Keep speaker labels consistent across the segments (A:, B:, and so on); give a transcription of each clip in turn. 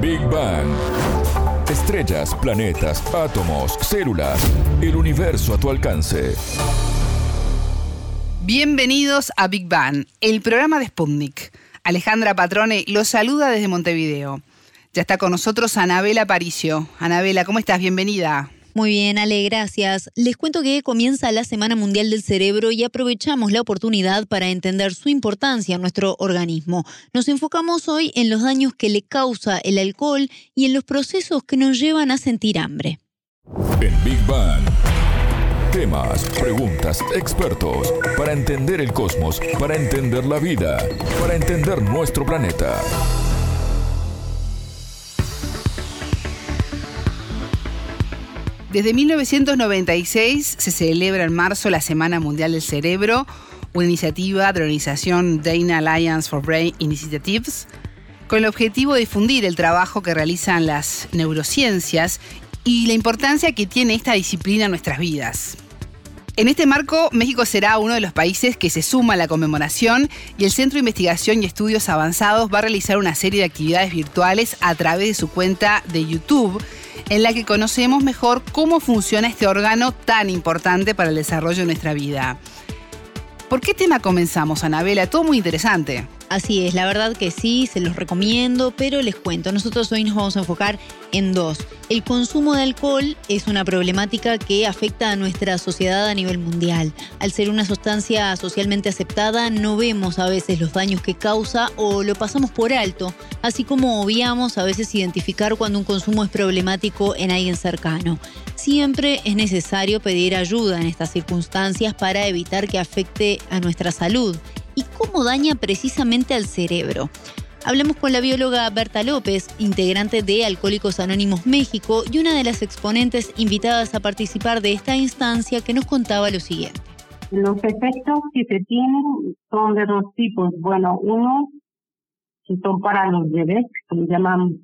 A: Big Bang. Estrellas, planetas, átomos, células, el universo a tu alcance.
B: Bienvenidos a Big Bang, el programa de Sputnik. Alejandra Patrone los saluda desde Montevideo. Ya está con nosotros Anabela Paricio. Anabela, ¿cómo estás? Bienvenida.
C: Muy bien, Ale, gracias. Les cuento que comienza la Semana Mundial del Cerebro y aprovechamos la oportunidad para entender su importancia en nuestro organismo. Nos enfocamos hoy en los daños que le causa el alcohol y en los procesos que nos llevan a sentir hambre.
A: En Big Bang. Temas, preguntas, expertos, para entender el cosmos, para entender la vida, para entender nuestro planeta.
B: Desde 1996 se celebra en marzo la Semana Mundial del Cerebro, una iniciativa de la organización Dana Alliance for Brain Initiatives, con el objetivo de difundir el trabajo que realizan las neurociencias y la importancia que tiene esta disciplina en nuestras vidas. En este marco, México será uno de los países que se suma a la conmemoración y el Centro de Investigación y Estudios Avanzados va a realizar una serie de actividades virtuales a través de su cuenta de YouTube en la que conocemos mejor cómo funciona este órgano tan importante para el desarrollo de nuestra vida. ¿Por qué tema comenzamos, Anabela? Todo muy interesante.
C: Así es, la verdad que sí, se los recomiendo, pero les cuento, nosotros hoy nos vamos a enfocar en dos. El consumo de alcohol es una problemática que afecta a nuestra sociedad a nivel mundial. Al ser una sustancia socialmente aceptada, no vemos a veces los daños que causa o lo pasamos por alto, así como obviamos a veces identificar cuando un consumo es problemático en alguien cercano. Siempre es necesario pedir ayuda en estas circunstancias para evitar que afecte a nuestra salud y cómo daña precisamente al cerebro. Hablamos con la bióloga Berta López, integrante de Alcohólicos Anónimos México y una de las exponentes invitadas a participar de esta instancia que nos contaba lo siguiente.
D: Los efectos que se tienen son de dos tipos. Bueno, uno son para los bebés, que se llaman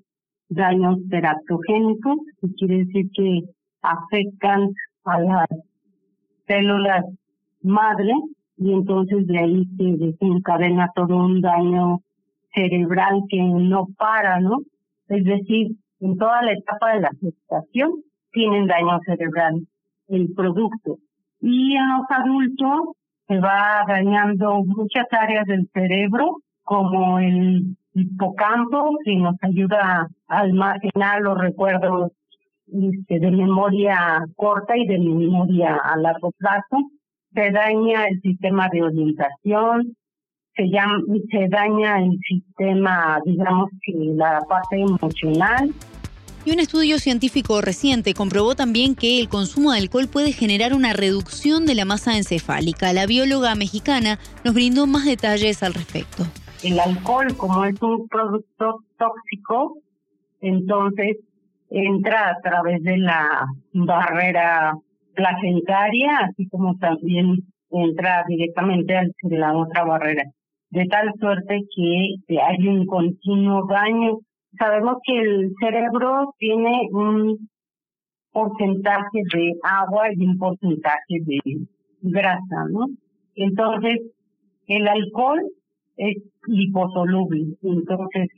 D: daños teratogénicos, que quiere decir que afectan a las células madre y entonces de ahí se desencadena todo un daño cerebral que no para, ¿no? Es decir, en toda la etapa de la gestación tienen daño cerebral el producto. Y en los adultos se va dañando muchas áreas del cerebro, como el hipocampo, que nos ayuda a almacenar los recuerdos este, de memoria corta y de memoria a largo plazo se daña el sistema de orientación, se, llama, se daña el sistema, digamos que la parte emocional.
C: Y un estudio científico reciente comprobó también que el consumo de alcohol puede generar una reducción de la masa encefálica. La bióloga mexicana nos brindó más detalles al respecto.
D: El alcohol, como es un producto tóxico, entonces entra a través de la barrera placentaria, así como también entra directamente a la otra barrera, de tal suerte que hay un continuo daño. Sabemos que el cerebro tiene un porcentaje de agua y un porcentaje de grasa, ¿no? Entonces, el alcohol es liposoluble, entonces,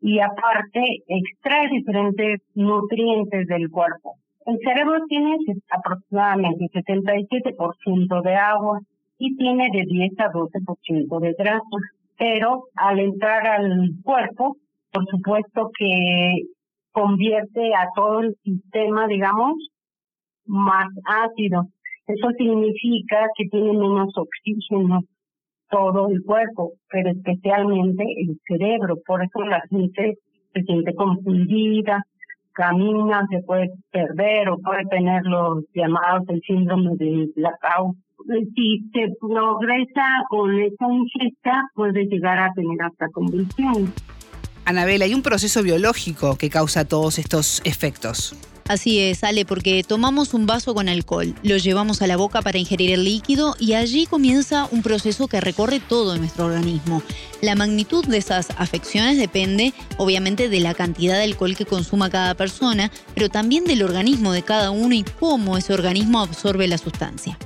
D: y aparte extrae diferentes nutrientes del cuerpo. El cerebro tiene aproximadamente 77% de agua y tiene de 10 a 12% de grasa. Pero al entrar al cuerpo, por supuesto que convierte a todo el sistema, digamos, más ácido. Eso significa que tiene menos oxígeno todo el cuerpo, pero especialmente el cerebro. Por eso la gente se siente confundida, camina, se puede perder o puede tener los llamados el síndrome de blackout. Si se progresa con esa ingesta, puede llegar a tener hasta convulsión.
B: Anabela, hay un proceso biológico que causa todos estos efectos.
C: Así es, Ale, porque tomamos un vaso con alcohol, lo llevamos a la boca para ingerir el líquido y allí comienza un proceso que recorre todo nuestro organismo. La magnitud de esas afecciones depende, obviamente, de la cantidad de alcohol que consuma cada persona, pero también del organismo de cada uno y cómo ese organismo absorbe la sustancia.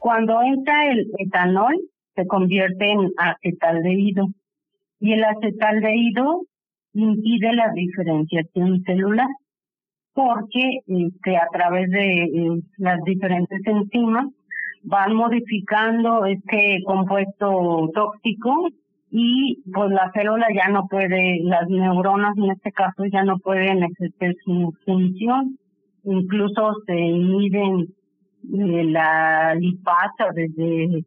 D: Cuando entra el etanol, se convierte en acetaldehído. Y el acetaldehído impide la diferenciación celular porque este, a través de eh, las diferentes enzimas van modificando este compuesto tóxico y pues la célula ya no puede, las neuronas en este caso ya no pueden ejercer su función, incluso se inhiben eh, la lipasa desde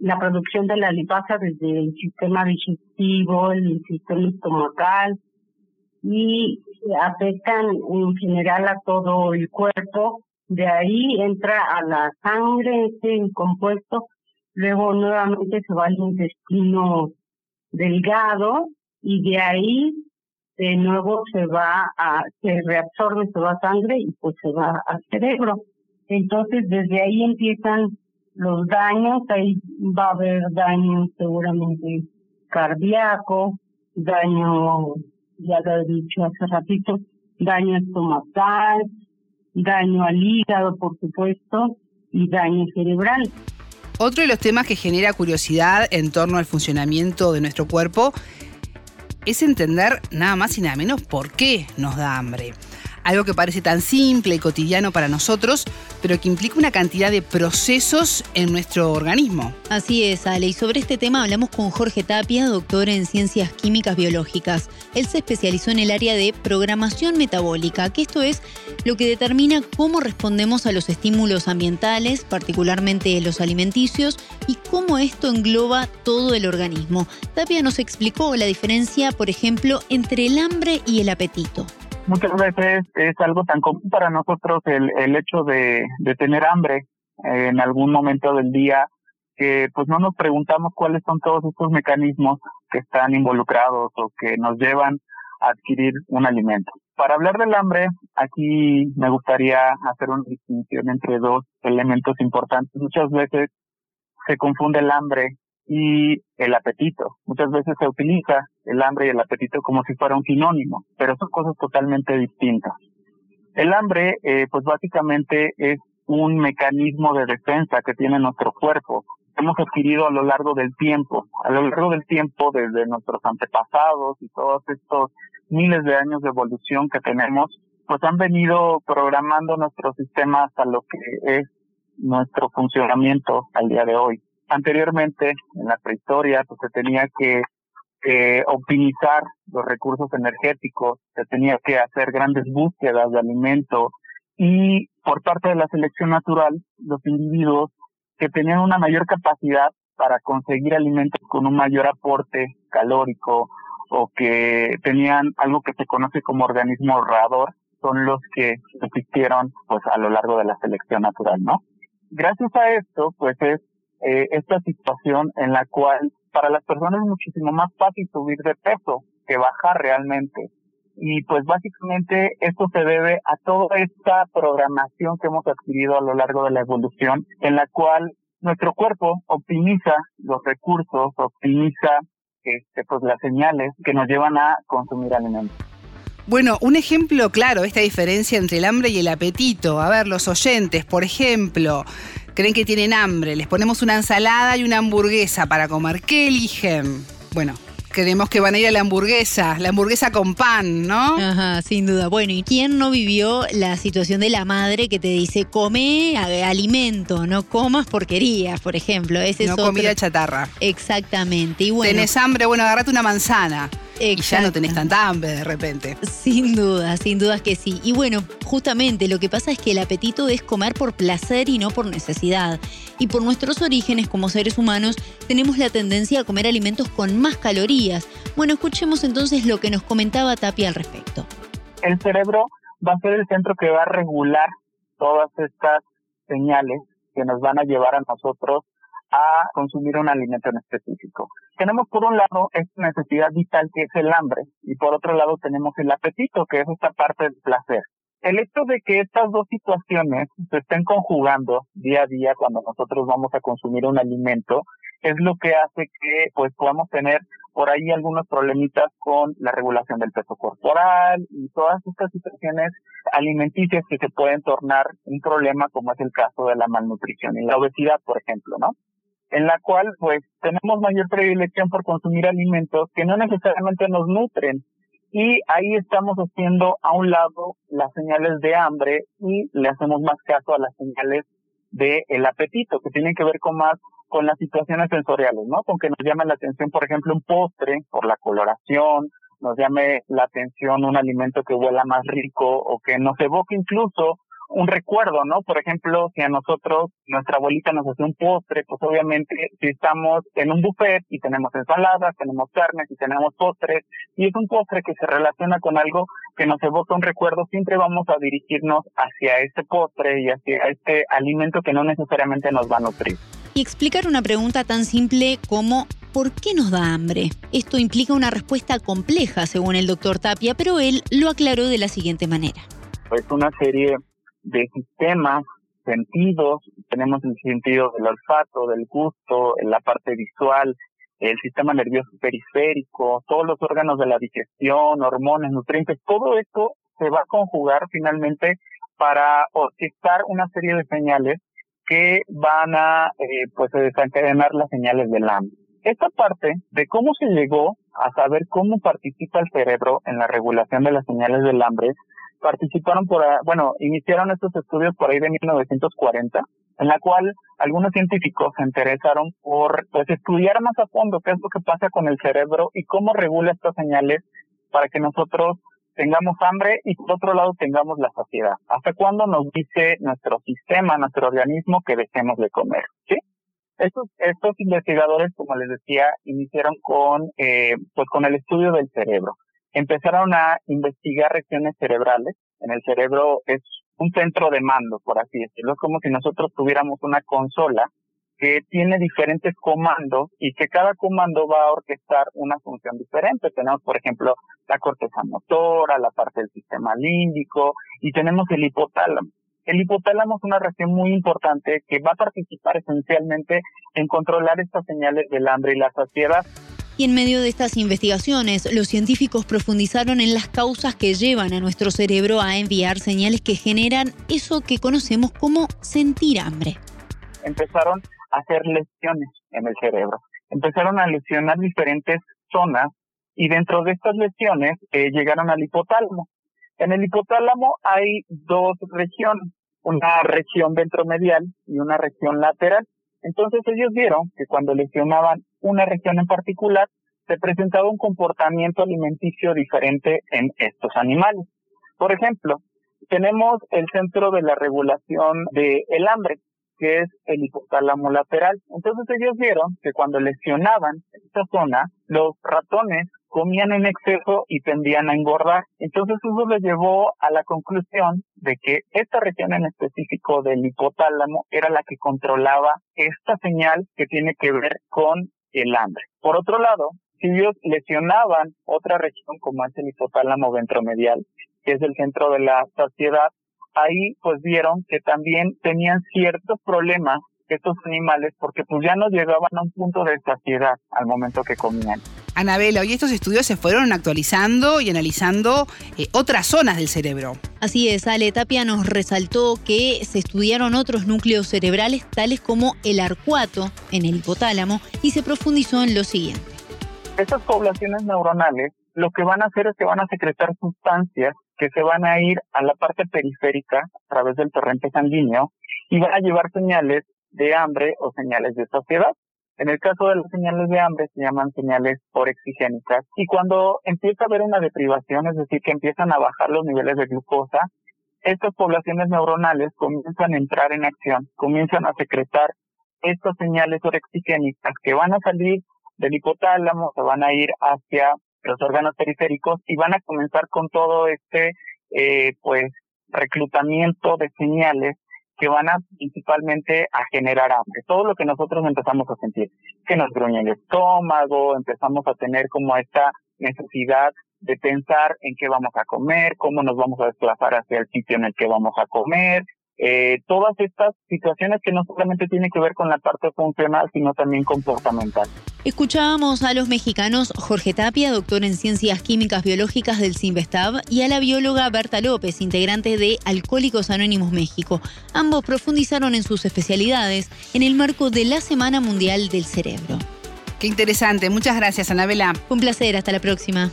D: la producción de la lipasa desde el sistema digestivo, el sistema estomacal y afectan en general a todo el cuerpo. De ahí entra a la sangre este compuesto, luego nuevamente se va al intestino delgado y de ahí de nuevo se va a, se reabsorbe, se va a sangre y pues se va al cerebro. Entonces desde ahí empiezan los daños, ahí va a haber daño seguramente cardíaco, daño, ya lo he dicho hace ratito, daño estomacal, daño al hígado, por supuesto, y daño cerebral.
B: Otro de los temas que genera curiosidad en torno al funcionamiento de nuestro cuerpo es entender nada más y nada menos por qué nos da hambre algo que parece tan simple y cotidiano para nosotros, pero que implica una cantidad de procesos en nuestro organismo.
C: Así es, Ale, y sobre este tema hablamos con Jorge Tapia, doctor en ciencias químicas biológicas. Él se especializó en el área de programación metabólica, que esto es lo que determina cómo respondemos a los estímulos ambientales, particularmente los alimenticios, y cómo esto engloba todo el organismo. Tapia nos explicó la diferencia, por ejemplo, entre el hambre y el apetito
E: muchas veces es algo tan común para nosotros el, el hecho de, de tener hambre en algún momento del día que pues no nos preguntamos cuáles son todos estos mecanismos que están involucrados o que nos llevan a adquirir un alimento. Para hablar del hambre, aquí me gustaría hacer una distinción entre dos elementos importantes. Muchas veces se confunde el hambre y el apetito. Muchas veces se utiliza el hambre y el apetito como si fuera un sinónimo, pero son cosas totalmente distintas. El hambre, eh, pues básicamente es un mecanismo de defensa que tiene nuestro cuerpo. Hemos adquirido a lo largo del tiempo, a lo largo del tiempo desde nuestros antepasados y todos estos miles de años de evolución que tenemos, pues han venido programando nuestro sistema hasta lo que es nuestro funcionamiento al día de hoy anteriormente, en la prehistoria, pues se tenía que optimizar los recursos energéticos, se tenía que hacer grandes búsquedas de alimento y por parte de la selección natural, los individuos que tenían una mayor capacidad para conseguir alimentos con un mayor aporte calórico o que tenían algo que se conoce como organismo ahorrador, son los que existieron pues a lo largo de la selección natural, ¿no? Gracias a esto, pues es eh, esta situación en la cual para las personas es muchísimo más fácil subir de peso que bajar realmente. Y pues básicamente esto se debe a toda esta programación que hemos adquirido a lo largo de la evolución, en la cual nuestro cuerpo optimiza los recursos, optimiza este, pues las señales que nos llevan a consumir alimentos.
B: Bueno, un ejemplo claro, esta diferencia entre el hambre y el apetito. A ver, los oyentes, por ejemplo, creen que tienen hambre, les ponemos una ensalada y una hamburguesa para comer. ¿Qué eligen? Bueno, creemos que van a ir a la hamburguesa, la hamburguesa con pan, ¿no?
C: Ajá, sin duda. Bueno, ¿y quién no vivió la situación de la madre que te dice, come alimento, no comas porquerías, por ejemplo?
B: Ese no comida chatarra.
C: Exactamente. Y bueno,
B: Tenés hambre, bueno, agarrate una manzana. Y ya no tenés tanta hambre de repente.
C: Sin duda, sin dudas que sí. Y bueno, justamente lo que pasa es que el apetito es comer por placer y no por necesidad. Y por nuestros orígenes como seres humanos tenemos la tendencia a comer alimentos con más calorías. Bueno, escuchemos entonces lo que nos comentaba Tapia al respecto.
E: El cerebro va a ser el centro que va a regular todas estas señales que nos van a llevar a nosotros a consumir un alimento en específico. Tenemos por un lado esta necesidad vital que es el hambre y por otro lado tenemos el apetito que es esta parte del placer. El hecho de que estas dos situaciones se estén conjugando día a día cuando nosotros vamos a consumir un alimento es lo que hace que pues podamos tener por ahí algunos problemitas con la regulación del peso corporal y todas estas situaciones alimenticias que se pueden tornar un problema como es el caso de la malnutrición y la obesidad, por ejemplo, ¿no? En la cual pues tenemos mayor predilección por consumir alimentos que no necesariamente nos nutren y ahí estamos haciendo a un lado las señales de hambre y le hacemos más caso a las señales del el apetito, que tienen que ver con más con las situaciones sensoriales, ¿no? Con que nos llame la atención, por ejemplo, un postre por la coloración, nos llame la atención un alimento que huela más rico o que nos evoque incluso un recuerdo, ¿no? Por ejemplo, si a nosotros nuestra abuelita nos hace un postre, pues obviamente si estamos en un buffet y tenemos ensaladas, tenemos carnes y tenemos postres, y es un postre que se relaciona con algo que nos evoca un recuerdo, siempre vamos a dirigirnos hacia ese postre y hacia este alimento que no necesariamente nos va a nutrir.
C: Y explicar una pregunta tan simple como ¿por qué nos da hambre? Esto implica una respuesta compleja, según el doctor Tapia, pero él lo aclaró de la siguiente manera.
E: Es una serie de sistemas, sentidos, tenemos el sentido del olfato, del gusto, la parte visual, el sistema nervioso periférico, todos los órganos de la digestión, hormonas, nutrientes, todo esto se va a conjugar finalmente para orquestar una serie de señales que van a eh, pues desencadenar las señales del hambre. Esta parte de cómo se llegó a saber cómo participa el cerebro en la regulación de las señales del hambre participaron por, bueno, iniciaron estos estudios por ahí de 1940, en la cual algunos científicos se interesaron por, pues, estudiar más a fondo qué es lo que pasa con el cerebro y cómo regula estas señales para que nosotros tengamos hambre y por otro lado tengamos la saciedad. ¿Hasta cuándo nos dice nuestro sistema, nuestro organismo que dejemos de comer? ¿Sí? Estos, estos investigadores, como les decía, iniciaron con, eh, pues con el estudio del cerebro empezaron a investigar regiones cerebrales. En el cerebro es un centro de mando, por así decirlo. Es como si nosotros tuviéramos una consola que tiene diferentes comandos y que cada comando va a orquestar una función diferente. Tenemos, por ejemplo, la corteza motora, la parte del sistema límbico y tenemos el hipotálamo. El hipotálamo es una región muy importante que va a participar esencialmente en controlar estas señales del hambre y la saciedad.
C: Y en medio de estas investigaciones, los científicos profundizaron en las causas que llevan a nuestro cerebro a enviar señales que generan eso que conocemos como sentir hambre.
E: Empezaron a hacer lesiones en el cerebro. Empezaron a lesionar diferentes zonas y dentro de estas lesiones eh, llegaron al hipotálamo. En el hipotálamo hay dos regiones, una región ventromedial y una región lateral. Entonces ellos vieron que cuando lesionaban una región en particular, se presentaba un comportamiento alimenticio diferente en estos animales. Por ejemplo, tenemos el centro de la regulación del el hambre, que es el hipotálamo lateral. Entonces ellos vieron que cuando lesionaban esta zona, los ratones comían en exceso y tendían a engordar. Entonces eso les llevó a la conclusión de que esta región en específico del hipotálamo era la que controlaba esta señal que tiene que ver con el hambre. Por otro lado, si ellos lesionaban otra región como es el hipotálamo ventromedial, que es el centro de la saciedad, ahí pues vieron que también tenían ciertos problemas estos animales porque pues ya no llegaban a un punto de saciedad al momento que comían.
B: Anabela, hoy estos estudios se fueron actualizando y analizando eh, otras zonas del cerebro.
C: Así es, Ale Tapia nos resaltó que se estudiaron otros núcleos cerebrales tales como el arcuato en el hipotálamo y se profundizó en lo siguiente.
E: Estas poblaciones neuronales lo que van a hacer es que van a secretar sustancias que se van a ir a la parte periférica a través del torrente sanguíneo y van a llevar señales de hambre o señales de saciedad. En el caso de las señales de hambre se llaman señales porexigénicas y cuando empieza a haber una deprivación, es decir, que empiezan a bajar los niveles de glucosa, estas poblaciones neuronales comienzan a entrar en acción, comienzan a secretar estas señales orexigénicas que van a salir del hipotálamo, se van a ir hacia los órganos periféricos y van a comenzar con todo este, eh, pues, reclutamiento de señales que van a principalmente a generar hambre. Todo lo que nosotros empezamos a sentir, que nos gruñe el estómago, empezamos a tener como esta necesidad de pensar en qué vamos a comer, cómo nos vamos a desplazar hacia el sitio en el que vamos a comer, eh, todas estas situaciones que no solamente tienen que ver con la parte funcional, sino también comportamental.
C: Escuchábamos a los mexicanos Jorge Tapia, doctor en Ciencias Químicas Biológicas del CIMBESTAB, y a la bióloga Berta López, integrante de Alcohólicos Anónimos México. Ambos profundizaron en sus especialidades en el marco de la Semana Mundial del Cerebro.
B: Qué interesante. Muchas gracias, Anabela.
C: Un placer. Hasta la próxima.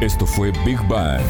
A: Esto fue Big Bang.